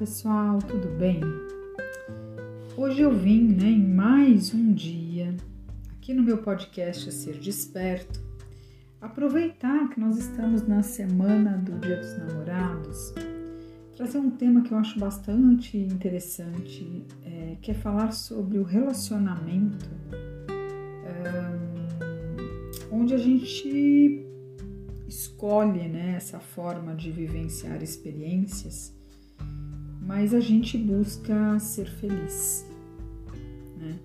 pessoal, tudo bem? Hoje eu vim né, em mais um dia aqui no meu podcast Ser Desperto aproveitar que nós estamos na semana do Dia dos Namorados trazer um tema que eu acho bastante interessante é, que é falar sobre o relacionamento onde a gente escolhe né, essa forma de vivenciar experiências mas a gente busca ser feliz. Né?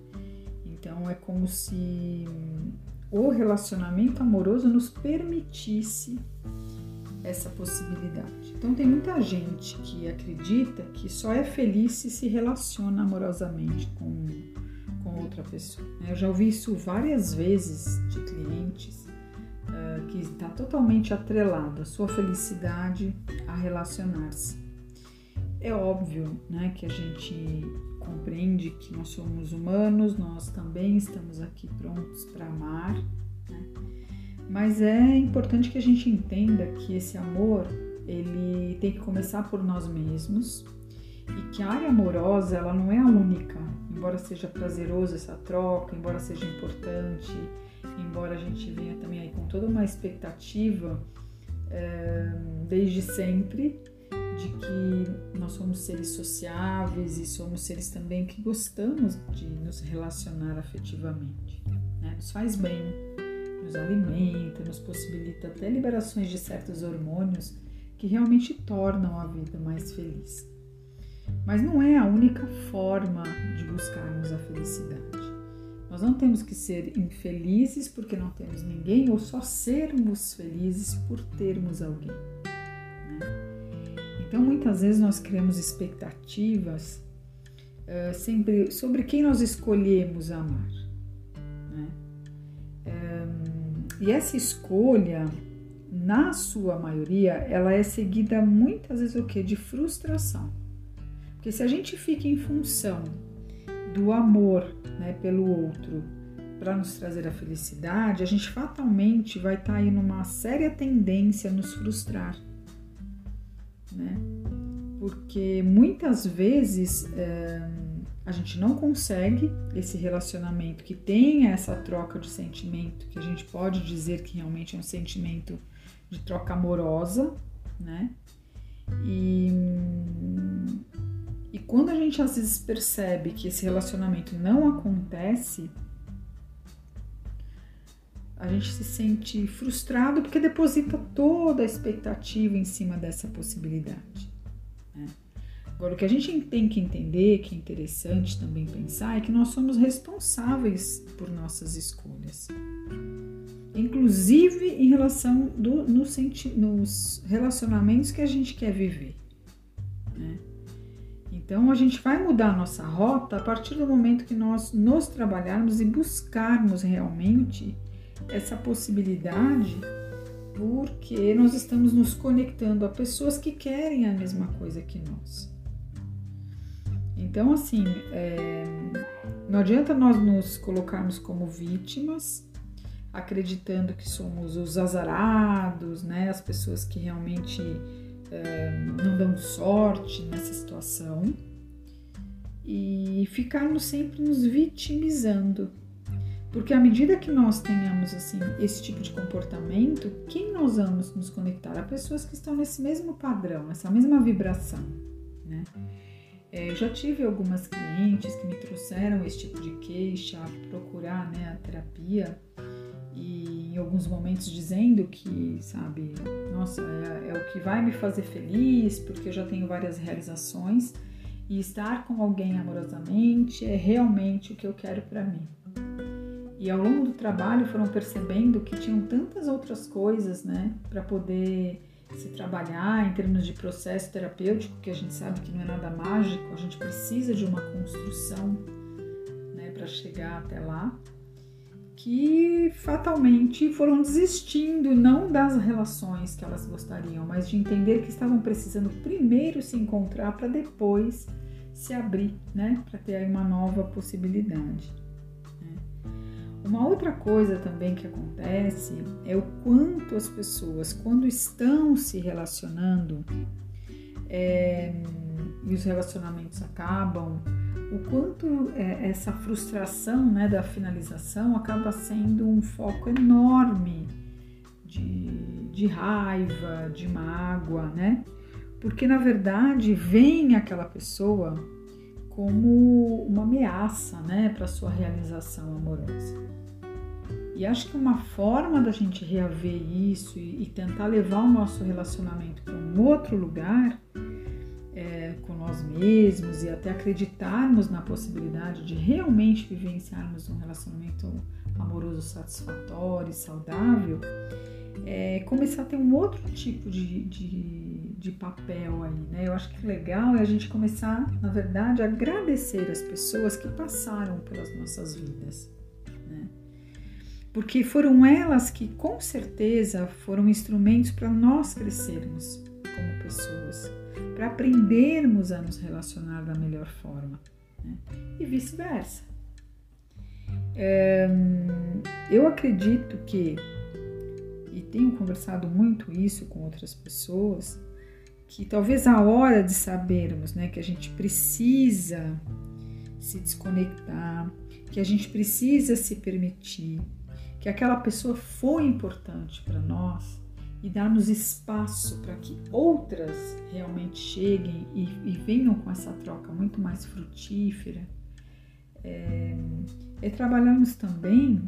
Então é como se o relacionamento amoroso nos permitisse essa possibilidade. Então tem muita gente que acredita que só é feliz se se relaciona amorosamente com, com outra pessoa. Né? Eu já ouvi isso várias vezes de clientes uh, que está totalmente atrelado a sua felicidade a relacionar-se. É óbvio né, que a gente compreende que nós somos humanos, nós também estamos aqui prontos para amar, né? mas é importante que a gente entenda que esse amor ele tem que começar por nós mesmos e que a área amorosa ela não é a única, embora seja prazeroso essa troca, embora seja importante, embora a gente venha também aí com toda uma expectativa é, desde sempre de que nós somos seres sociáveis e somos seres também que gostamos de nos relacionar afetivamente. Né? Nos faz bem, nos alimenta, nos possibilita até liberações de certos hormônios que realmente tornam a vida mais feliz. Mas não é a única forma de buscarmos a felicidade. Nós não temos que ser infelizes porque não temos ninguém ou só sermos felizes por termos alguém. Então, muitas vezes nós criamos expectativas uh, sempre sobre quem nós escolhemos amar. Né? Um, e essa escolha, na sua maioria, ela é seguida muitas vezes o que? De frustração. Porque se a gente fica em função do amor né, pelo outro para nos trazer a felicidade, a gente fatalmente vai estar tá aí numa séria tendência a nos frustrar né? Porque muitas vezes é, a gente não consegue esse relacionamento que tenha essa troca de sentimento, que a gente pode dizer que realmente é um sentimento de troca amorosa, né? E, e quando a gente às vezes percebe que esse relacionamento não acontece, a gente se sente frustrado porque deposita toda a expectativa em cima dessa possibilidade. Né? Agora, o que a gente tem que entender, que é interessante também pensar, é que nós somos responsáveis por nossas escolhas. Inclusive em relação do, no nos relacionamentos que a gente quer viver. Né? Então a gente vai mudar a nossa rota a partir do momento que nós nos trabalharmos e buscarmos realmente essa possibilidade porque nós estamos nos conectando a pessoas que querem a mesma coisa que nós. Então, assim, é, não adianta nós nos colocarmos como vítimas, acreditando que somos os azarados, né, as pessoas que realmente é, não dão sorte nessa situação, e ficarmos sempre nos vitimizando porque à medida que nós tenhamos assim esse tipo de comportamento, quem nós vamos nos conectar? A pessoas que estão nesse mesmo padrão, nessa mesma vibração, né? É, já tive algumas clientes que me trouxeram esse tipo de queixa, procurar né, a terapia e em alguns momentos dizendo que, sabe, nossa, é, é o que vai me fazer feliz porque eu já tenho várias realizações e estar com alguém amorosamente é realmente o que eu quero para mim. E ao longo do trabalho foram percebendo que tinham tantas outras coisas, né, para poder se trabalhar em termos de processo terapêutico, que a gente sabe que não é nada mágico, a gente precisa de uma construção, né, para chegar até lá, que fatalmente foram desistindo não das relações que elas gostariam, mas de entender que estavam precisando primeiro se encontrar para depois se abrir, né, para ter aí uma nova possibilidade. Uma outra coisa também que acontece é o quanto as pessoas, quando estão se relacionando, é, e os relacionamentos acabam, o quanto é, essa frustração né, da finalização acaba sendo um foco enorme de, de raiva, de mágoa, né? Porque na verdade vem aquela pessoa como uma ameaça, né, para sua realização amorosa. E acho que uma forma da gente reaver isso e, e tentar levar o nosso relacionamento para um outro lugar é, com nós mesmos e até acreditarmos na possibilidade de realmente vivenciarmos um relacionamento amoroso satisfatório e saudável, é começar a ter um outro tipo de, de, de papel aí, né? Eu acho que legal é a gente começar, na verdade, a agradecer as pessoas que passaram pelas nossas vidas, né? Porque foram elas que, com certeza, foram instrumentos para nós crescermos como pessoas para aprendermos a nos relacionar da melhor forma né? e vice-versa. É, eu acredito que, e tenho conversado muito isso com outras pessoas, que talvez a hora de sabermos né, que a gente precisa se desconectar, que a gente precisa se permitir, que aquela pessoa foi importante para nós, e darmos espaço para que outras realmente cheguem e, e, venham com essa troca muito mais frutífera, é, é trabalharmos também,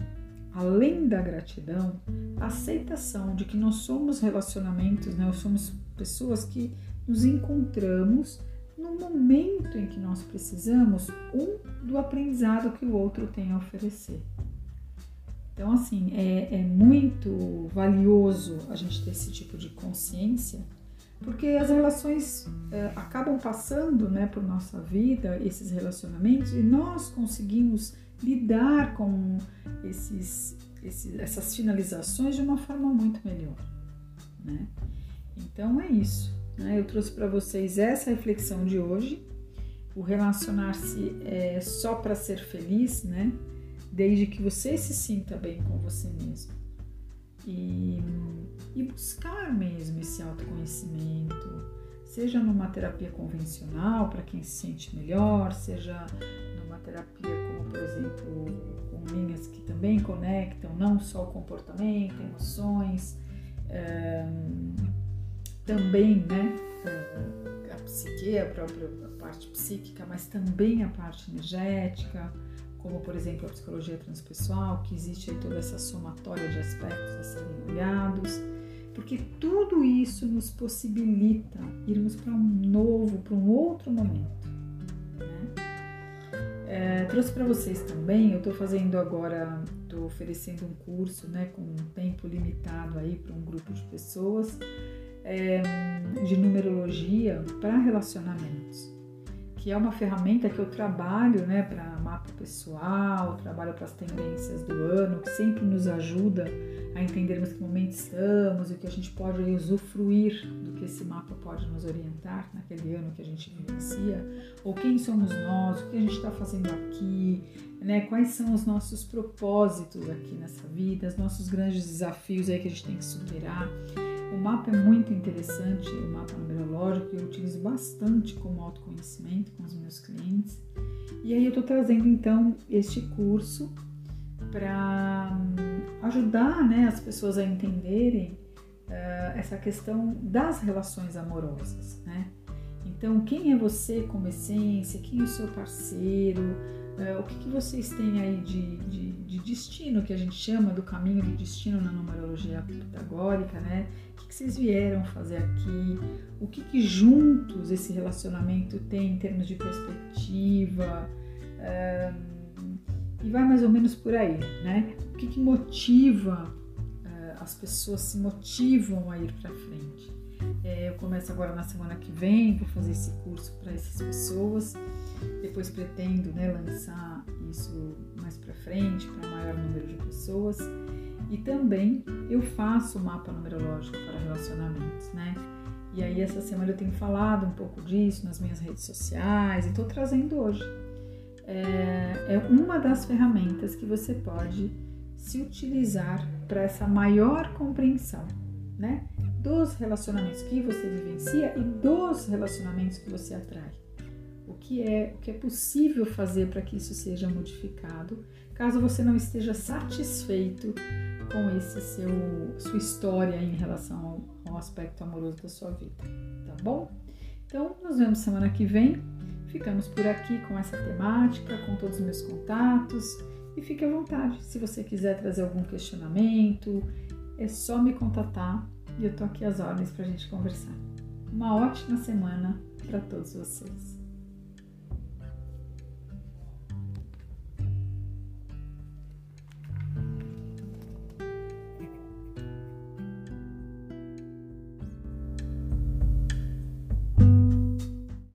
além da gratidão, a aceitação de que nós somos relacionamentos, né? nós somos pessoas que nos encontramos no momento em que nós precisamos um do aprendizado que o outro tem a oferecer. Então, assim, é, é muito valioso a gente ter esse tipo de consciência, porque as relações é, acabam passando né, por nossa vida, esses relacionamentos, e nós conseguimos lidar com esses, esses, essas finalizações de uma forma muito melhor. Né? Então é isso. Né? Eu trouxe para vocês essa reflexão de hoje. O relacionar-se é só para ser feliz, né? desde que você se sinta bem com você mesmo. E, e buscar mesmo esse autoconhecimento, seja numa terapia convencional para quem se sente melhor, seja numa terapia como, por exemplo, com linhas que também conectam não só o comportamento, emoções, é, também né, a psique, a própria parte psíquica, mas também a parte energética como por exemplo a psicologia transpessoal, que existe toda essa somatória de aspectos a serem olhados, porque tudo isso nos possibilita irmos para um novo, para um outro momento. Né? É, trouxe para vocês também, eu estou fazendo agora, estou oferecendo um curso né, com um tempo limitado aí para um grupo de pessoas é, de numerologia para relacionamentos que é uma ferramenta que eu trabalho né, para mapa pessoal, trabalho para as tendências do ano, que sempre nos ajuda a entendermos que momento estamos e o que a gente pode usufruir do que esse mapa pode nos orientar naquele ano que a gente vivencia, ou quem somos nós, o que a gente está fazendo aqui, né, quais são os nossos propósitos aqui nessa vida, os nossos grandes desafios aí que a gente tem que superar. O mapa é muito interessante, o mapa numerológico, eu utilizo bastante como autoconhecimento com os meus clientes. E aí eu estou trazendo então este curso para hum, ajudar né, as pessoas a entenderem uh, essa questão das relações amorosas. Né? Então, quem é você como essência? Quem é o seu parceiro? Uh, o que, que vocês têm aí de, de, de, destino, que a gente chama do caminho do destino na numerologia pitagórica, né? que vocês vieram fazer aqui, o que, que juntos esse relacionamento tem em termos de perspectiva, um, e vai mais ou menos por aí, né? O que, que motiva, uh, as pessoas se motivam a ir para frente. É, eu começo agora na semana que vem, vou fazer esse curso para essas pessoas, depois pretendo né, lançar isso mais para frente, para maior número de pessoas. E também eu faço o mapa numerológico para relacionamentos, né? E aí essa semana eu tenho falado um pouco disso nas minhas redes sociais e estou trazendo hoje. É, é uma das ferramentas que você pode se utilizar para essa maior compreensão, né? Dos relacionamentos que você vivencia e dos relacionamentos que você atrai. o que é, o que é possível fazer para que isso seja modificado, caso você não esteja satisfeito com esse seu sua história em relação ao, ao aspecto amoroso da sua vida, tá bom? Então, nos vemos semana que vem. Ficamos por aqui com essa temática, com todos os meus contatos e fique à vontade. Se você quiser trazer algum questionamento, é só me contatar e eu tô aqui às ordens para a gente conversar. Uma ótima semana para todos vocês.